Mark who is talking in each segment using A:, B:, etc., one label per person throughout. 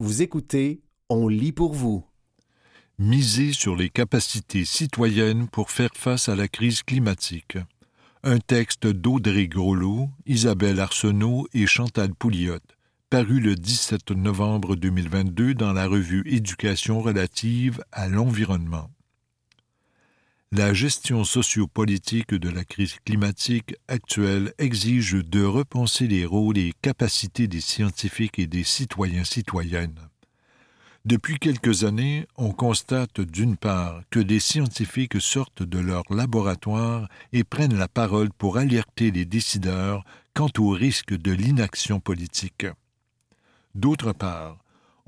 A: Vous écoutez, on lit pour vous.
B: Miser sur les capacités citoyennes pour faire face à la crise climatique. Un texte d'Audrey Groslo, Isabelle Arsenault et Chantal Pouliot, paru le 17 novembre 2022 dans la revue Éducation relative à l'environnement. La gestion sociopolitique de la crise climatique actuelle exige de repenser les rôles et capacités des scientifiques et des citoyens citoyennes. Depuis quelques années, on constate d'une part que des scientifiques sortent de leur laboratoire et prennent la parole pour alerter les décideurs quant au risque de l'inaction politique. D'autre part,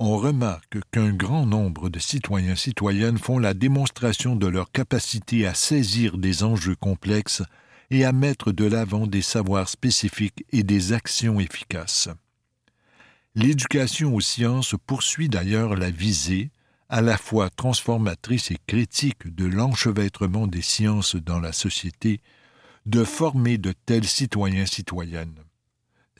B: on remarque qu'un grand nombre de citoyens citoyennes font la démonstration de leur capacité à saisir des enjeux complexes et à mettre de l'avant des savoirs spécifiques et des actions efficaces. L'éducation aux sciences poursuit d'ailleurs la visée, à la fois transformatrice et critique de l'enchevêtrement des sciences dans la société, de former de tels citoyens citoyennes.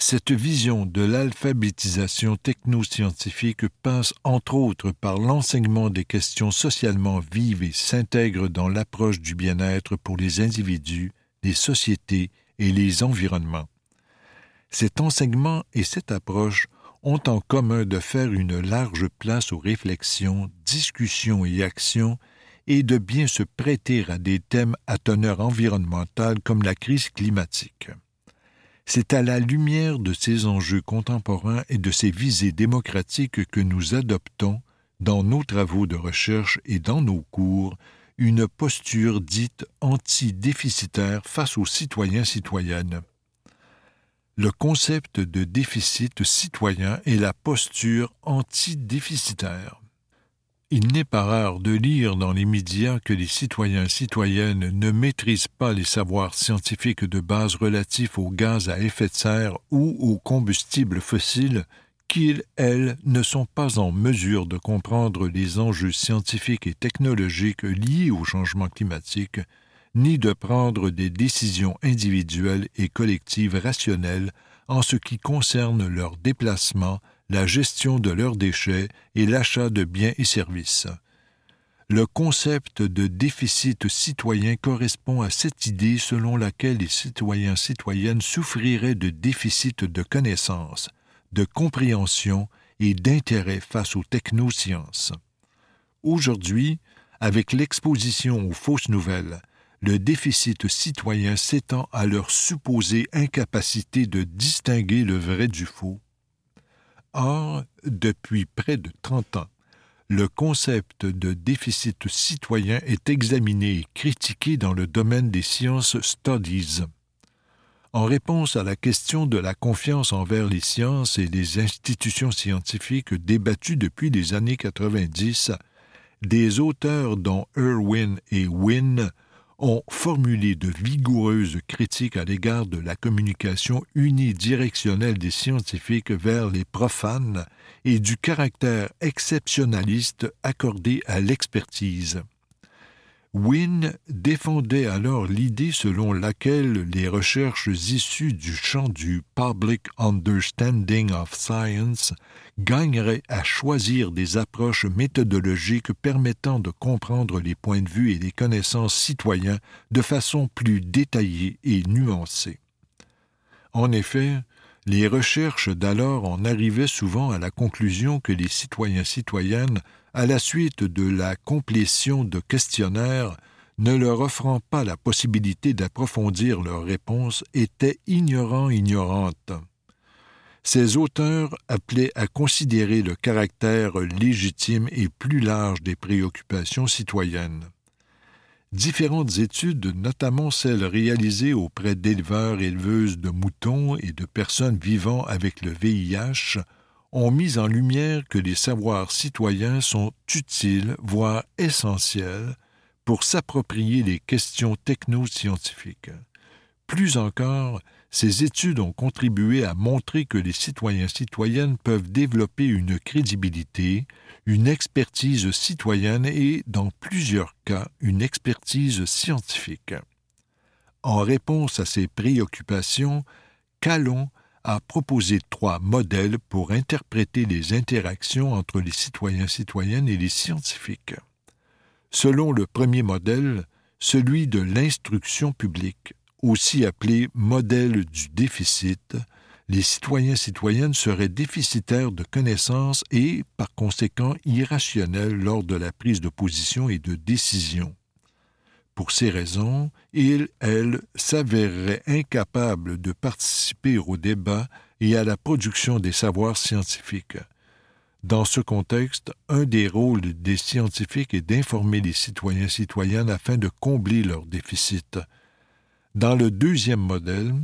B: Cette vision de l'alphabétisation technoscientifique passe entre autres par l'enseignement des questions socialement vives et s'intègre dans l'approche du bien-être pour les individus, les sociétés et les environnements. Cet enseignement et cette approche ont en commun de faire une large place aux réflexions, discussions et actions et de bien se prêter à des thèmes à teneur environnementale comme la crise climatique. C'est à la lumière de ces enjeux contemporains et de ces visées démocratiques que nous adoptons, dans nos travaux de recherche et dans nos cours, une posture dite anti-déficitaire face aux citoyens citoyennes. Le concept de déficit citoyen est la posture anti-déficitaire. Il n'est pas rare de lire dans les médias que les citoyens citoyennes ne maîtrisent pas les savoirs scientifiques de base relatifs aux gaz à effet de serre ou aux combustibles fossiles qu'ils, elles, ne sont pas en mesure de comprendre les enjeux scientifiques et technologiques liés au changement climatique, ni de prendre des décisions individuelles et collectives rationnelles en ce qui concerne leur déplacement, la gestion de leurs déchets et l'achat de biens et services. Le concept de déficit citoyen correspond à cette idée selon laquelle les citoyens citoyennes souffriraient de déficit de connaissances, de compréhension et d'intérêt face aux technosciences. Aujourd'hui, avec l'exposition aux fausses nouvelles, le déficit citoyen s'étend à leur supposée incapacité de distinguer le vrai du faux, Or, depuis près de 30 ans, le concept de déficit citoyen est examiné et critiqué dans le domaine des sciences studies. En réponse à la question de la confiance envers les sciences et les institutions scientifiques débattue depuis les années 90, des auteurs dont Irwin et Wynne ont formulé de vigoureuses critiques à l'égard de la communication unidirectionnelle des scientifiques vers les profanes et du caractère exceptionnaliste accordé à l'expertise. Wynne défendait alors l'idée selon laquelle les recherches issues du champ du Public Understanding of Science gagneraient à choisir des approches méthodologiques permettant de comprendre les points de vue et les connaissances citoyens de façon plus détaillée et nuancée. En effet, les recherches d'alors en arrivaient souvent à la conclusion que les citoyens citoyennes à la suite de la complétion de questionnaires ne leur offrant pas la possibilité d'approfondir leurs réponses, étaient ignorants ignorantes. Ces auteurs appelaient à considérer le caractère légitime et plus large des préoccupations citoyennes. Différentes études, notamment celles réalisées auprès d'éleveurs éleveuses de moutons et de personnes vivant avec le VIH, ont mis en lumière que les savoirs citoyens sont utiles, voire essentiels, pour s'approprier les questions technoscientifiques. Plus encore, ces études ont contribué à montrer que les citoyens citoyennes peuvent développer une crédibilité, une expertise citoyenne et, dans plusieurs cas, une expertise scientifique. En réponse à ces préoccupations, qu'allons a proposé trois modèles pour interpréter les interactions entre les citoyens citoyennes et les scientifiques. Selon le premier modèle, celui de l'instruction publique, aussi appelé modèle du déficit, les citoyens citoyennes seraient déficitaires de connaissances et, par conséquent, irrationnels lors de la prise de position et de décision. Pour ces raisons, ils, elles, s'avéreraient incapables de participer au débat et à la production des savoirs scientifiques. Dans ce contexte, un des rôles des scientifiques est d'informer les citoyens citoyennes afin de combler leurs déficits. Dans le deuxième modèle,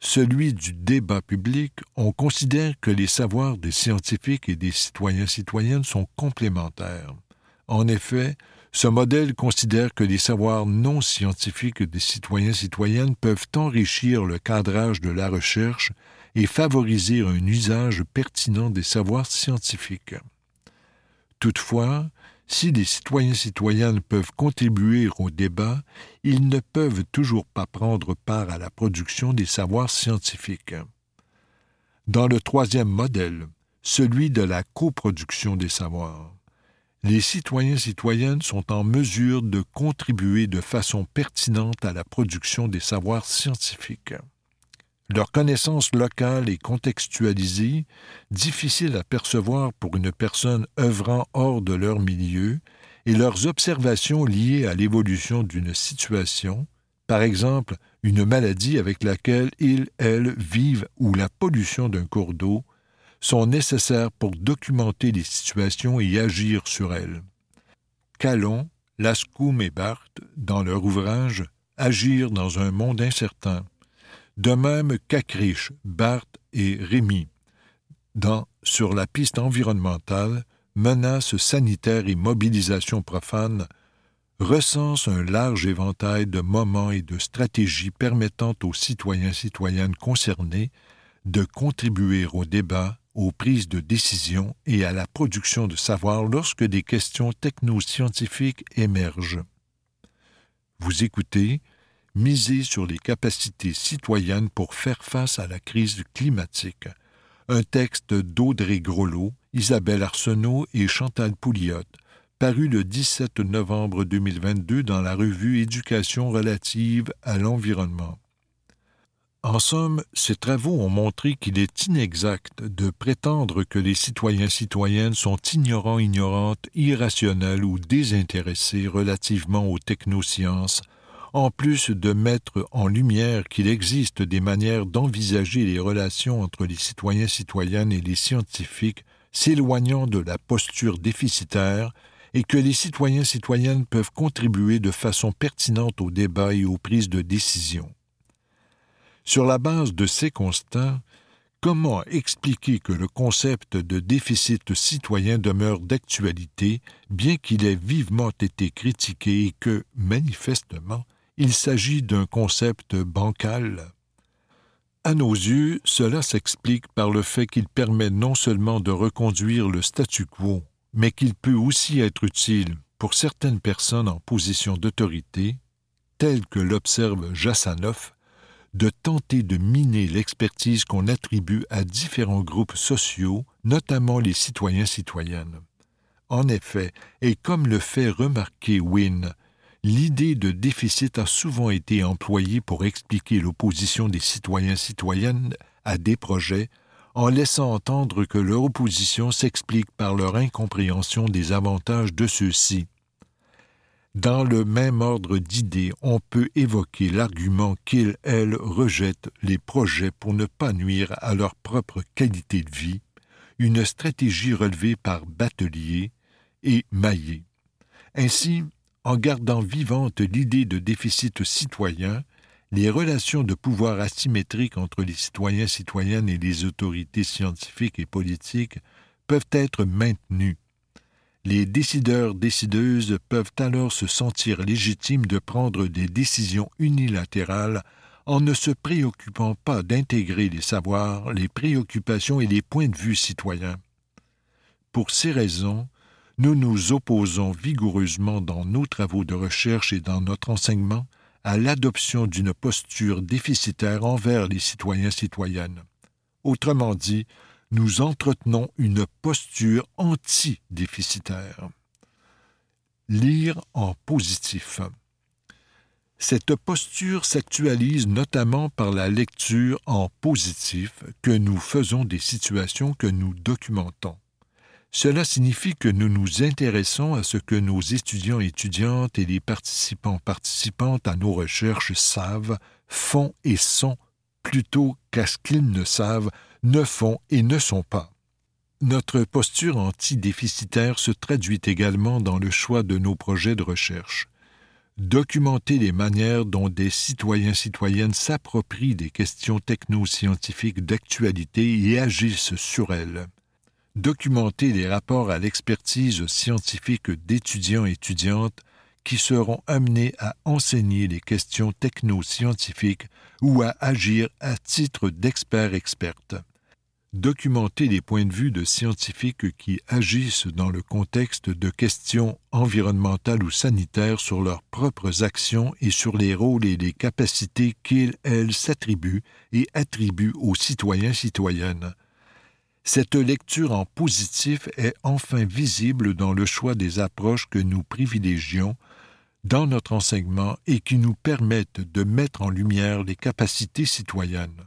B: celui du débat public, on considère que les savoirs des scientifiques et des citoyens citoyennes sont complémentaires. En effet, ce modèle considère que les savoirs non scientifiques des citoyens citoyennes peuvent enrichir le cadrage de la recherche et favoriser un usage pertinent des savoirs scientifiques. Toutefois, si les citoyens citoyennes peuvent contribuer au débat, ils ne peuvent toujours pas prendre part à la production des savoirs scientifiques. Dans le troisième modèle, celui de la coproduction des savoirs, les citoyens citoyennes sont en mesure de contribuer de façon pertinente à la production des savoirs scientifiques. Leur connaissance locale et contextualisée, difficile à percevoir pour une personne œuvrant hors de leur milieu, et leurs observations liées à l'évolution d'une situation, par exemple une maladie avec laquelle ils, elles, vivent ou la pollution d'un cours d'eau, sont nécessaires pour documenter les situations et agir sur elles. Calon, Lascombe et Barthes, dans leur ouvrage Agir dans un monde incertain, de même qu'Acriche, Barthes et Rémy, dans Sur la piste environnementale, menaces sanitaires et mobilisation profane, recense un large éventail de moments et de stratégies permettant aux citoyens citoyennes concernés de contribuer au débat, aux prises de décision et à la production de savoir lorsque des questions technoscientifiques émergent. Vous écoutez Miser sur les capacités citoyennes pour faire face à la crise climatique. Un texte d'Audrey Grolot, Isabelle Arsenault et Chantal Pouliot, paru le 17 novembre 2022 dans la revue Éducation relative à l'environnement. En somme, ces travaux ont montré qu'il est inexact de prétendre que les citoyens citoyennes sont ignorants, ignorantes, irrationnels ou désintéressés relativement aux technosciences, en plus de mettre en lumière qu'il existe des manières d'envisager les relations entre les citoyens citoyennes et les scientifiques s'éloignant de la posture déficitaire et que les citoyens citoyennes peuvent contribuer de façon pertinente au débat et aux prises de décision. Sur la base de ces constats, comment expliquer que le concept de déficit citoyen demeure d'actualité, bien qu'il ait vivement été critiqué et que, manifestement, il s'agit d'un concept bancal? À nos yeux, cela s'explique par le fait qu'il permet non seulement de reconduire le statu quo, mais qu'il peut aussi être utile pour certaines personnes en position d'autorité, telles que l'observe Jassanov, de tenter de miner l'expertise qu'on attribue à différents groupes sociaux, notamment les citoyens citoyennes. En effet, et comme le fait remarquer Wynne, l'idée de déficit a souvent été employée pour expliquer l'opposition des citoyens citoyennes à des projets, en laissant entendre que leur opposition s'explique par leur incompréhension des avantages de ceux-ci. Dans le même ordre d'idées, on peut évoquer l'argument qu'ils, elles, rejettent les projets pour ne pas nuire à leur propre qualité de vie, une stratégie relevée par Batelier et Maillet. Ainsi, en gardant vivante l'idée de déficit citoyen, les relations de pouvoir asymétriques entre les citoyens citoyennes et les autorités scientifiques et politiques peuvent être maintenues les décideurs-décideuses peuvent alors se sentir légitimes de prendre des décisions unilatérales en ne se préoccupant pas d'intégrer les savoirs, les préoccupations et les points de vue citoyens. Pour ces raisons, nous nous opposons vigoureusement dans nos travaux de recherche et dans notre enseignement à l'adoption d'une posture déficitaire envers les citoyens citoyennes. Autrement dit, nous entretenons une posture anti-déficitaire. Lire en positif. Cette posture s'actualise notamment par la lecture en positif que nous faisons des situations que nous documentons. Cela signifie que nous nous intéressons à ce que nos étudiants et étudiantes et les participants participantes à nos recherches savent, font et sont, plutôt qu'à ce qu'ils ne savent, ne font et ne sont pas. Notre posture anti-déficitaire se traduit également dans le choix de nos projets de recherche. Documenter les manières dont des citoyens citoyennes s'approprient des questions technoscientifiques d'actualité et agissent sur elles documenter les rapports à l'expertise scientifique d'étudiants étudiantes qui seront amenés à enseigner les questions techno-scientifiques ou à agir à titre d'experts-expertes. Documenter les points de vue de scientifiques qui agissent dans le contexte de questions environnementales ou sanitaires sur leurs propres actions et sur les rôles et les capacités qu'ils, elles, s'attribuent et attribuent aux citoyens citoyennes cette lecture en positif est enfin visible dans le choix des approches que nous privilégions dans notre enseignement et qui nous permettent de mettre en lumière les capacités citoyennes.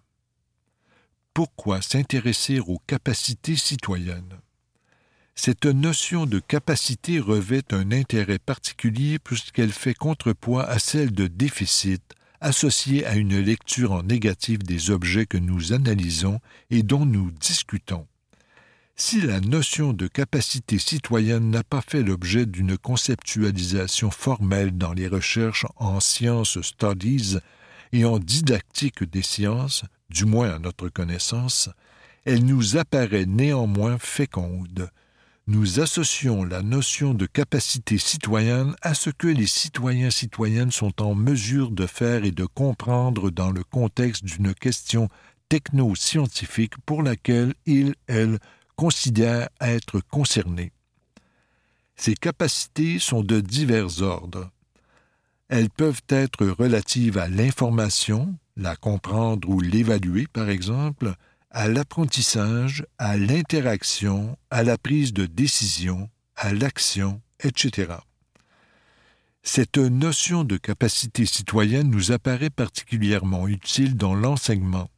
B: Pourquoi s'intéresser aux capacités citoyennes Cette notion de capacité revêt un intérêt particulier puisqu'elle fait contrepoids à celle de déficit associée à une lecture en négatif des objets que nous analysons et dont nous discutons. Si la notion de capacité citoyenne n'a pas fait l'objet d'une conceptualisation formelle dans les recherches en sciences studies et en didactique des sciences, du moins à notre connaissance, elle nous apparaît néanmoins féconde. Nous associons la notion de capacité citoyenne à ce que les citoyens citoyennes sont en mesure de faire et de comprendre dans le contexte d'une question techno-scientifique pour laquelle ils, elles, considèrent être concernés. Ces capacités sont de divers ordres. Elles peuvent être relatives à l'information, la comprendre ou l'évaluer par exemple, à l'apprentissage, à l'interaction, à la prise de décision, à l'action, etc. Cette notion de capacité citoyenne nous apparaît particulièrement utile dans l'enseignement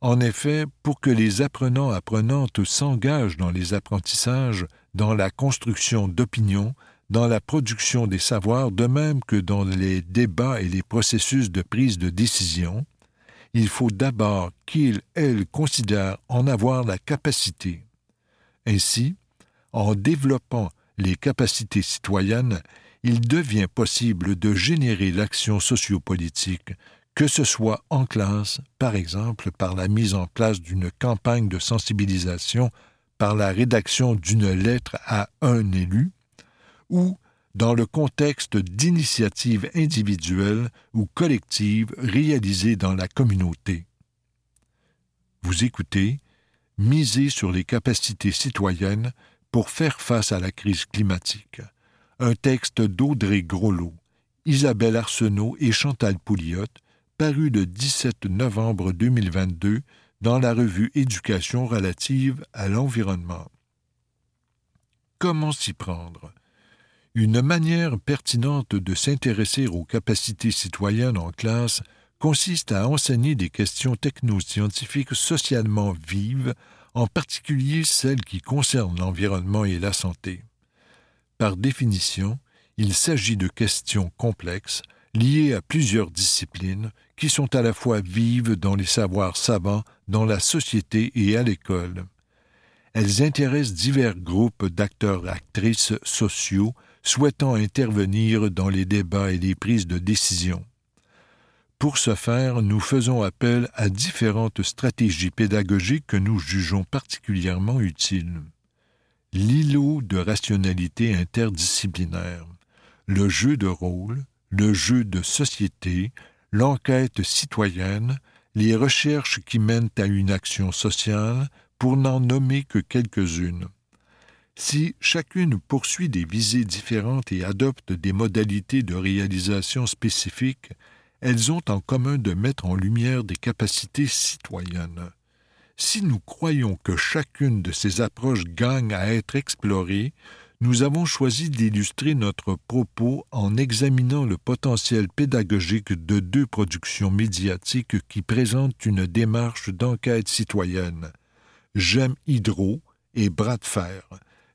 B: en effet, pour que les apprenants apprenantes s'engagent dans les apprentissages, dans la construction d'opinions, dans la production des savoirs, de même que dans les débats et les processus de prise de décision, il faut d'abord qu'ils, elles, considèrent en avoir la capacité. Ainsi, en développant les capacités citoyennes, il devient possible de générer l'action sociopolitique que ce soit en classe, par exemple par la mise en place d'une campagne de sensibilisation, par la rédaction d'une lettre à un élu, ou dans le contexte d'initiatives individuelles ou collectives réalisées dans la communauté. Vous écoutez Miser sur les capacités citoyennes pour faire face à la crise climatique. Un texte d'Audrey Groslo, Isabelle Arsenault et Chantal Pouliot, paru le 17 novembre 2022 dans la revue Éducation relative à l'environnement. Comment s'y prendre? Une manière pertinente de s'intéresser aux capacités citoyennes en classe consiste à enseigner des questions technoscientifiques socialement vives, en particulier celles qui concernent l'environnement et la santé. Par définition, il s'agit de questions complexes liées à plusieurs disciplines qui sont à la fois vives dans les savoirs savants, dans la société et à l'école. Elles intéressent divers groupes d'acteurs-actrices sociaux souhaitant intervenir dans les débats et les prises de décision. Pour ce faire, nous faisons appel à différentes stratégies pédagogiques que nous jugeons particulièrement utiles. L'îlot de rationalité interdisciplinaire, le jeu de rôle, le jeu de société, l'enquête citoyenne, les recherches qui mènent à une action sociale, pour n'en nommer que quelques-unes. Si chacune poursuit des visées différentes et adopte des modalités de réalisation spécifiques, elles ont en commun de mettre en lumière des capacités citoyennes. Si nous croyons que chacune de ces approches gagne à être explorée, nous avons choisi d'illustrer notre propos en examinant le potentiel pédagogique de deux productions médiatiques qui présentent une démarche d'enquête citoyenne. J'aime Hydro et Bras de fer,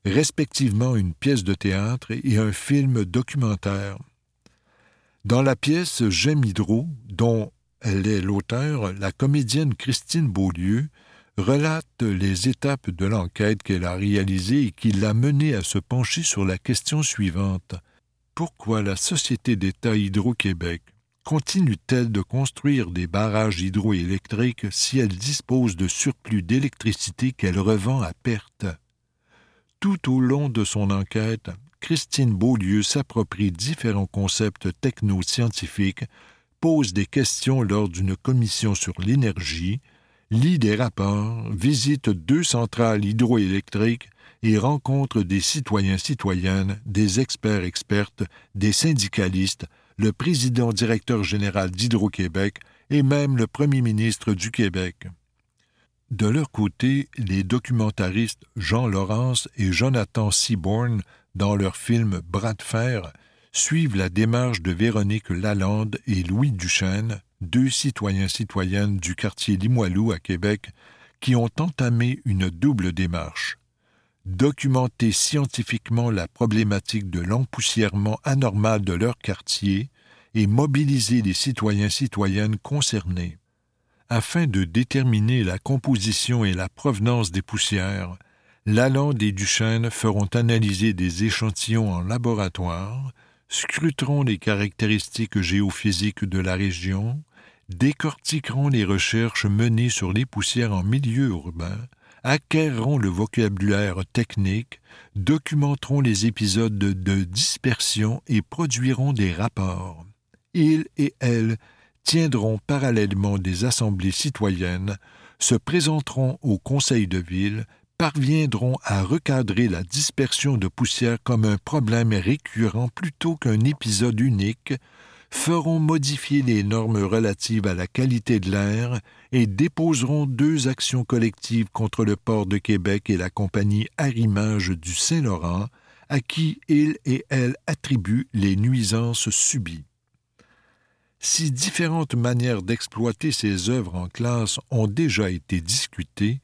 B: respectivement une pièce de théâtre et un film documentaire. Dans la pièce J'aime Hydro, dont elle est l'auteur, la comédienne Christine Beaulieu relate les étapes de l'enquête qu'elle a réalisée et qui l'a menée à se pencher sur la question suivante. Pourquoi la Société d'État Hydro-Québec continue-t-elle de construire des barrages hydroélectriques si elle dispose de surplus d'électricité qu'elle revend à perte? Tout au long de son enquête, Christine Beaulieu s'approprie différents concepts techno-scientifiques, pose des questions lors d'une commission sur l'énergie, lit des rapports, visite deux centrales hydroélectriques et rencontre des citoyens citoyennes, des experts expertes, des syndicalistes, le président directeur général d'Hydro-Québec et même le premier ministre du Québec. De leur côté, les documentaristes Jean Laurence et Jonathan Seaborn, dans leur film Bras de fer, suivent la démarche de Véronique Lalande et Louis Duchesne, deux citoyens citoyennes du quartier Limoilou à Québec qui ont entamé une double démarche documenter scientifiquement la problématique de l'empoussièrement anormal de leur quartier et mobiliser les citoyens citoyennes concernés. Afin de déterminer la composition et la provenance des poussières, Lalande et Duchesne feront analyser des échantillons en laboratoire, scruteront les caractéristiques géophysiques de la région, décortiqueront les recherches menées sur les poussières en milieu urbain, acquerront le vocabulaire technique, documenteront les épisodes de dispersion et produiront des rapports. Ils et elles tiendront parallèlement des assemblées citoyennes, se présenteront au conseil de ville, parviendront à recadrer la dispersion de poussière comme un problème récurrent plutôt qu'un épisode unique, feront modifier les normes relatives à la qualité de l'air et déposeront deux actions collectives contre le port de Québec et la compagnie Arrimage du Saint-Laurent, à qui ils et elles attribuent les nuisances subies. Si différentes manières d'exploiter ces œuvres en classe ont déjà été discutées,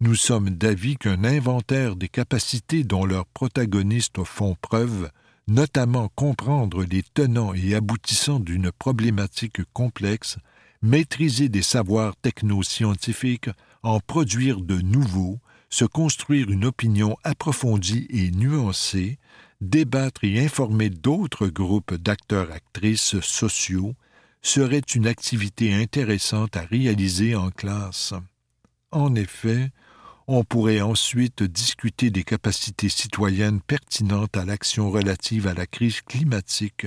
B: nous sommes d'avis qu'un inventaire des capacités dont leurs protagonistes font preuve notamment comprendre les tenants et aboutissants d'une problématique complexe, maîtriser des savoirs technoscientifiques, en produire de nouveaux, se construire une opinion approfondie et nuancée, débattre et informer d'autres groupes d'acteurs-actrices sociaux, serait une activité intéressante à réaliser en classe. En effet, on pourrait ensuite discuter des capacités citoyennes pertinentes à l'action relative à la crise climatique,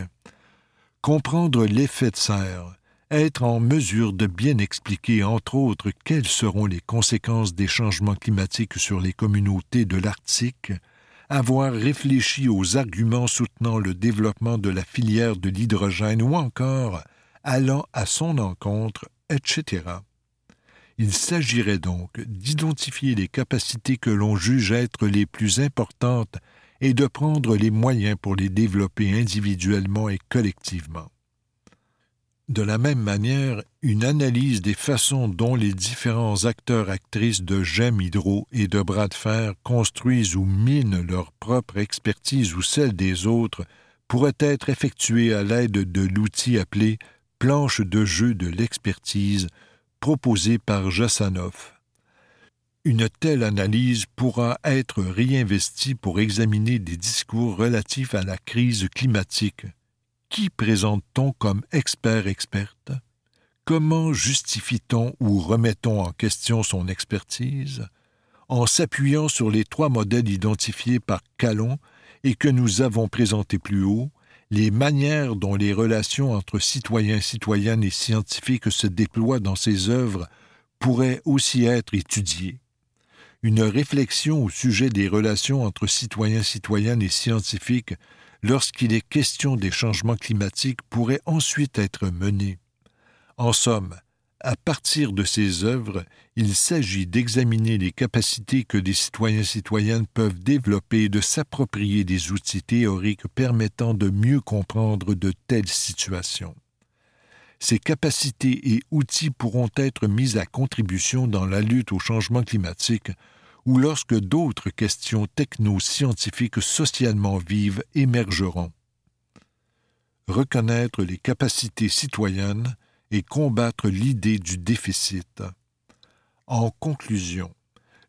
B: comprendre l'effet de serre, être en mesure de bien expliquer, entre autres, quelles seront les conséquences des changements climatiques sur les communautés de l'Arctique, avoir réfléchi aux arguments soutenant le développement de la filière de l'hydrogène ou encore allant à son encontre, etc. Il s'agirait donc d'identifier les capacités que l'on juge être les plus importantes et de prendre les moyens pour les développer individuellement et collectivement. De la même manière, une analyse des façons dont les différents acteurs-actrices de Gem Hydro et de Bras de Fer construisent ou minent leur propre expertise ou celle des autres pourrait être effectuée à l'aide de l'outil appelé planche de jeu de l'expertise proposé par Jassanov. Une telle analyse pourra être réinvestie pour examiner des discours relatifs à la crise climatique. Qui présente-t-on comme expert-experte? Comment justifie-t-on ou remet-on en question son expertise? En s'appuyant sur les trois modèles identifiés par Calon et que nous avons présentés plus haut, les manières dont les relations entre citoyens, citoyennes et scientifiques se déploient dans ces œuvres pourraient aussi être étudiées. Une réflexion au sujet des relations entre citoyens, citoyennes et scientifiques lorsqu'il est question des changements climatiques pourrait ensuite être menée. En somme, à partir de ces œuvres, il s'agit d'examiner les capacités que des citoyens citoyennes peuvent développer et de s'approprier des outils théoriques permettant de mieux comprendre de telles situations. Ces capacités et outils pourront être mis à contribution dans la lutte au changement climatique ou lorsque d'autres questions techno-scientifiques socialement vives émergeront. Reconnaître les capacités citoyennes et combattre l'idée du déficit. En conclusion,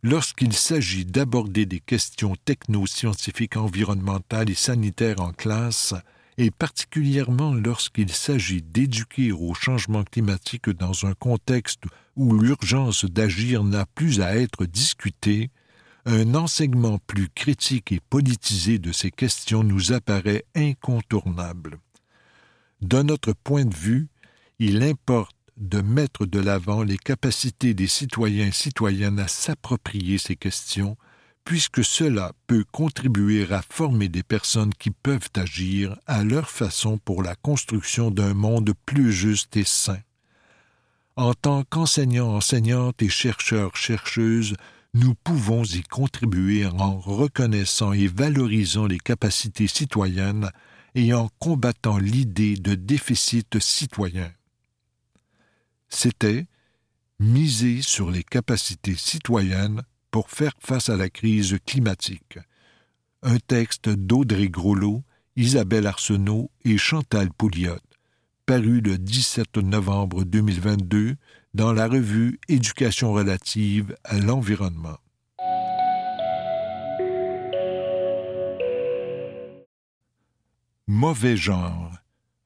B: lorsqu'il s'agit d'aborder des questions techno-scientifiques environnementales et sanitaires en classe, et particulièrement lorsqu'il s'agit d'éduquer au changement climatique dans un contexte où l'urgence d'agir n'a plus à être discutée, un enseignement plus critique et politisé de ces questions nous apparaît incontournable. De notre point de vue, il importe de mettre de l'avant les capacités des citoyens et citoyennes à s'approprier ces questions, puisque cela peut contribuer à former des personnes qui peuvent agir à leur façon pour la construction d'un monde plus juste et sain. En tant qu'enseignants, enseignantes et chercheurs, chercheuses, nous pouvons y contribuer en reconnaissant et valorisant les capacités citoyennes et en combattant l'idée de déficit citoyen. C'était miser sur les capacités citoyennes pour faire face à la crise climatique. Un texte d'Audrey Groslo, Isabelle Arsenault et Chantal Pouliot, paru le 17 novembre 2022 dans la revue Éducation relative à l'environnement. Mauvais genre,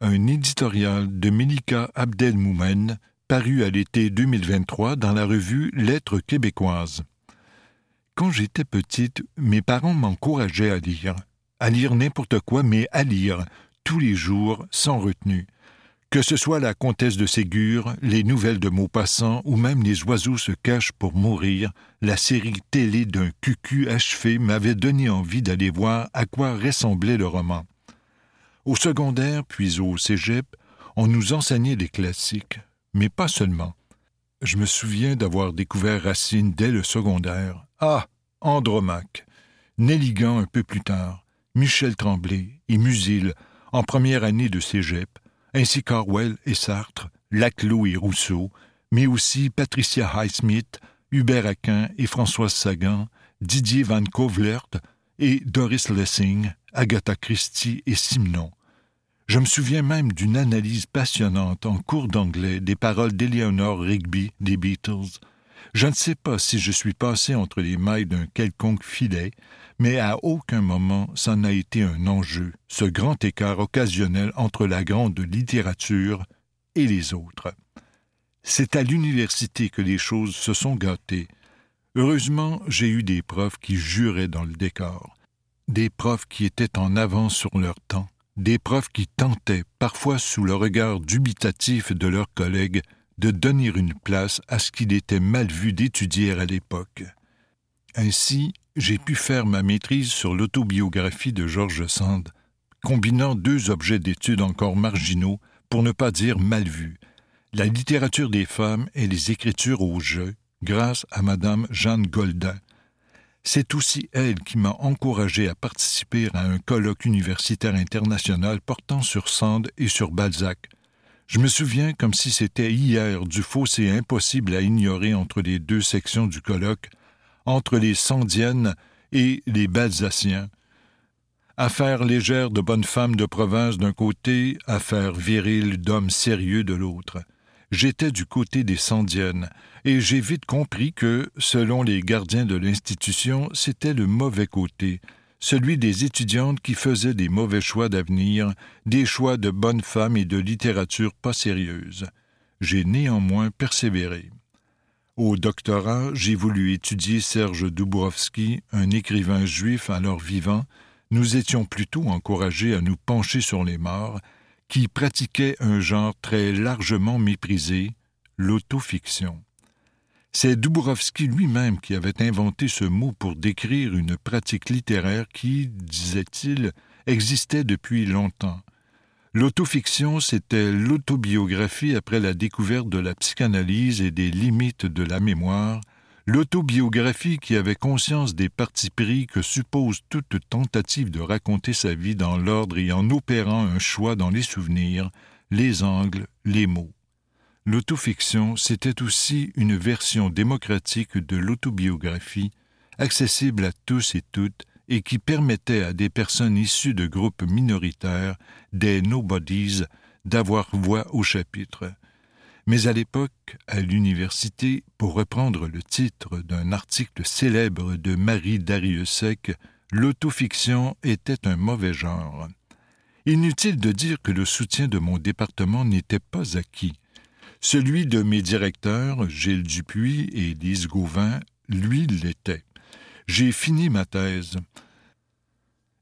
B: un éditorial de Melika Abdelmoumen paru à l'été 2023 dans la revue Lettres québécoises. Quand j'étais petite, mes parents m'encourageaient à lire, à lire n'importe quoi, mais à lire, tous les jours, sans retenue. Que ce soit la comtesse de Ségur, les nouvelles de Maupassant ou même Les oiseaux se cachent pour mourir, la série télé d'un cucu achevé m'avait donné envie d'aller voir à quoi ressemblait le roman. Au secondaire, puis au cégep, on nous enseignait des classiques, mais pas seulement. Je me souviens d'avoir découvert Racine dès le secondaire, ah, Andromaque, Nelligan un peu plus tard, Michel Tremblay et Musil en première année de cégep, ainsi qu'Orwell et Sartre, Laclos et Rousseau, mais aussi Patricia Highsmith, Hubert Aquin et Françoise Sagan, Didier Van Kovlert et Doris Lessing, Agatha Christie et Simon. Je me souviens même d'une analyse passionnante en cours d'anglais des paroles d'Eleanor Rigby des Beatles, je ne sais pas si je suis passé entre les mailles d'un quelconque filet, mais à aucun moment ça n'a été un enjeu, ce grand écart occasionnel entre la grande littérature et les autres. C'est à l'université que les choses se sont gâtées. Heureusement, j'ai eu des profs qui juraient dans le décor, des profs qui étaient en avance sur leur temps, des profs qui tentaient, parfois sous le regard dubitatif de leurs collègues, de donner une place à ce qu'il était mal vu d'étudier à l'époque. Ainsi, j'ai pu faire ma maîtrise sur l'autobiographie de George Sand, combinant deux objets d'étude encore marginaux, pour ne pas dire mal vus, la littérature des femmes et les écritures au jeu, grâce à Madame Jeanne Goldin. C'est aussi elle qui m'a encouragé à participer à un colloque universitaire international portant sur Sand et sur Balzac, je me souviens comme si c'était hier du fossé impossible à ignorer entre les deux sections du colloque, entre les Sandiennes et les Balsaciens. Affaire légère de bonnes femmes de province d'un côté, affaire virile d'hommes sérieux de l'autre. J'étais du côté des Sandiennes, et j'ai vite compris que, selon les gardiens de l'institution, c'était le mauvais côté, celui des étudiantes qui faisaient des mauvais choix d'avenir, des choix de bonnes femmes et de littérature pas sérieuse. J'ai néanmoins persévéré. Au doctorat, j'ai voulu étudier Serge Dubrovski, un écrivain juif alors vivant. Nous étions plutôt encouragés à nous pencher sur les morts, qui pratiquaient un genre très largement méprisé, l'autofiction. C'est Dubrovski lui-même qui avait inventé ce mot pour décrire une pratique littéraire qui, disait-il, existait depuis longtemps. L'autofiction, c'était l'autobiographie après la découverte de la psychanalyse et des limites de la mémoire, l'autobiographie qui avait conscience des partis pris que suppose toute tentative de raconter sa vie dans l'ordre et en opérant un choix dans les souvenirs, les angles, les mots. L'autofiction, c'était aussi une version démocratique de l'autobiographie, accessible à tous et toutes, et qui permettait à des personnes issues de groupes minoritaires, des nobodies, d'avoir voix au chapitre. Mais à l'époque, à l'université, pour reprendre le titre d'un article célèbre de Marie Dariussec, l'autofiction était un mauvais genre. Inutile de dire que le soutien de mon département n'était pas acquis. Celui de mes directeurs, Gilles Dupuis et Lise Gauvin, lui l'était. J'ai fini ma thèse.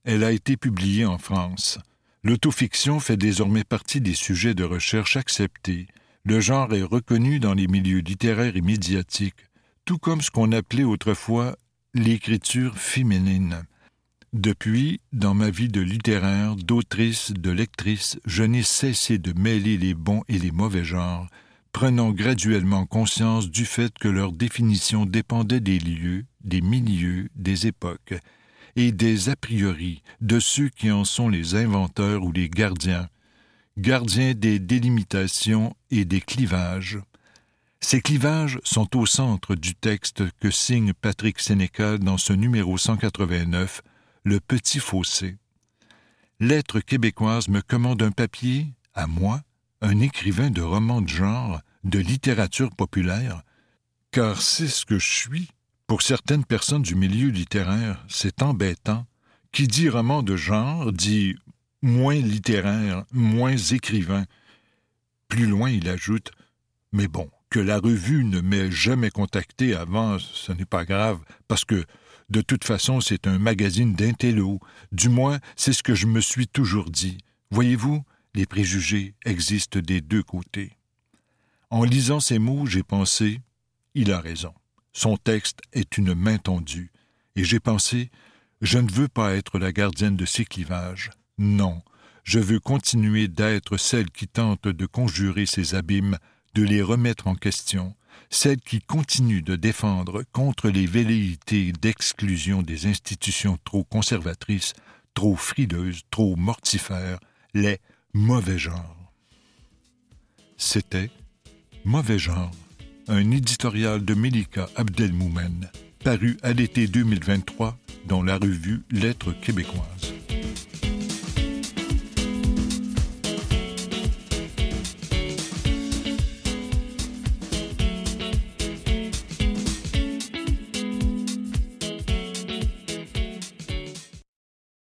B: Elle a été publiée en France. L'autofiction fait désormais partie des sujets de recherche acceptés. Le genre est reconnu dans les milieux littéraires et médiatiques, tout comme ce qu'on appelait autrefois l'écriture féminine. Depuis, dans ma vie de littéraire, d'autrice, de lectrice, je n'ai cessé de mêler les bons et les mauvais genres, prenant graduellement conscience du fait que leur définition dépendait des lieux, des milieux, des époques, et des a priori de ceux qui en sont les inventeurs ou les gardiens, gardiens des délimitations et des clivages. Ces clivages sont au centre du texte que signe Patrick Sénécal dans ce numéro 189, Le Petit Fossé. Lettre québécoise me commande un papier, à moi, un écrivain de romans de genre, de littérature populaire, car c'est ce que je suis. Pour certaines personnes du milieu littéraire, c'est embêtant. Qui dit roman de genre dit moins littéraire, moins écrivain. Plus loin, il ajoute Mais bon, que la revue ne m'ait jamais contacté avant, ce n'est pas grave, parce que de toute façon, c'est un magazine d'intello. Du moins, c'est ce que je me suis toujours dit. Voyez-vous, les préjugés existent des deux côtés. En lisant ces mots, j'ai pensé Il a raison. Son texte est une main tendue. Et j'ai pensé Je ne veux pas être la gardienne de ces clivages. Non, je veux continuer d'être celle qui tente de conjurer ces abîmes, de les remettre en question, celle qui continue de défendre contre les velléités d'exclusion des institutions trop conservatrices, trop frileuses, trop mortifères, les Mauvais genre. C'était Mauvais genre, un éditorial de Melika Abdelmoumen, paru à l'été 2023 dans la revue Lettres québécoises.